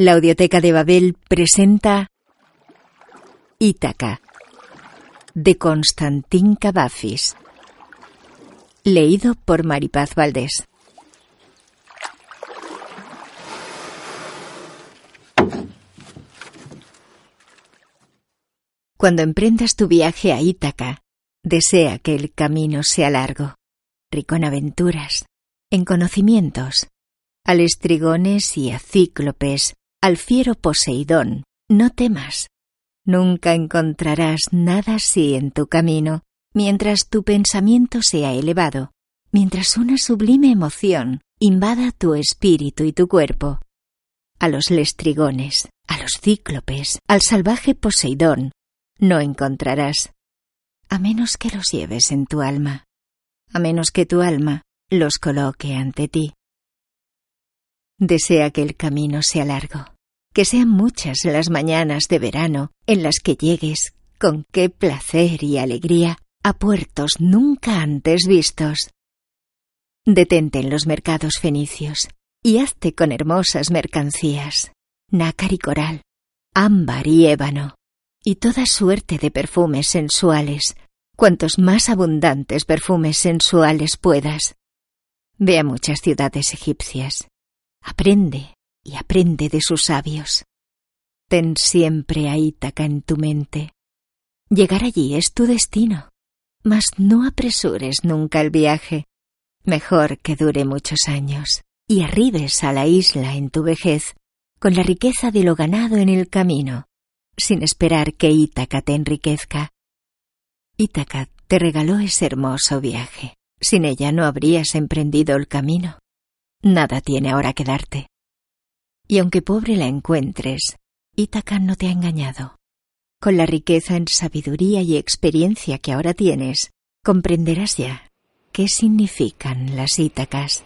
La Audioteca de Babel presenta Ítaca de Constantín Cavafis. Leído por Maripaz Valdés. Cuando emprendas tu viaje a Ítaca, desea que el camino sea largo, rico en aventuras, en conocimientos, al estrigones y a cíclopes, al fiero Poseidón, no temas. Nunca encontrarás nada así en tu camino, mientras tu pensamiento sea elevado, mientras una sublime emoción invada tu espíritu y tu cuerpo. A los lestrigones, a los cíclopes, al salvaje Poseidón, no encontrarás, a menos que los lleves en tu alma, a menos que tu alma los coloque ante ti. Desea que el camino sea largo, que sean muchas las mañanas de verano en las que llegues con qué placer y alegría a puertos nunca antes vistos. Detente en los mercados fenicios y hazte con hermosas mercancías, nácar y coral, ámbar y ébano, y toda suerte de perfumes sensuales, cuantos más abundantes perfumes sensuales puedas. Ve a muchas ciudades egipcias, Aprende y aprende de sus sabios. Ten siempre a Ítaca en tu mente. Llegar allí es tu destino, mas no apresures nunca el viaje. Mejor que dure muchos años y arribes a la isla en tu vejez con la riqueza de lo ganado en el camino, sin esperar que Ítaca te enriquezca. Ítaca te regaló ese hermoso viaje. Sin ella no habrías emprendido el camino. Nada tiene ahora que darte. Y aunque pobre la encuentres, Ítaca no te ha engañado. Con la riqueza en sabiduría y experiencia que ahora tienes, comprenderás ya qué significan las Ítacas.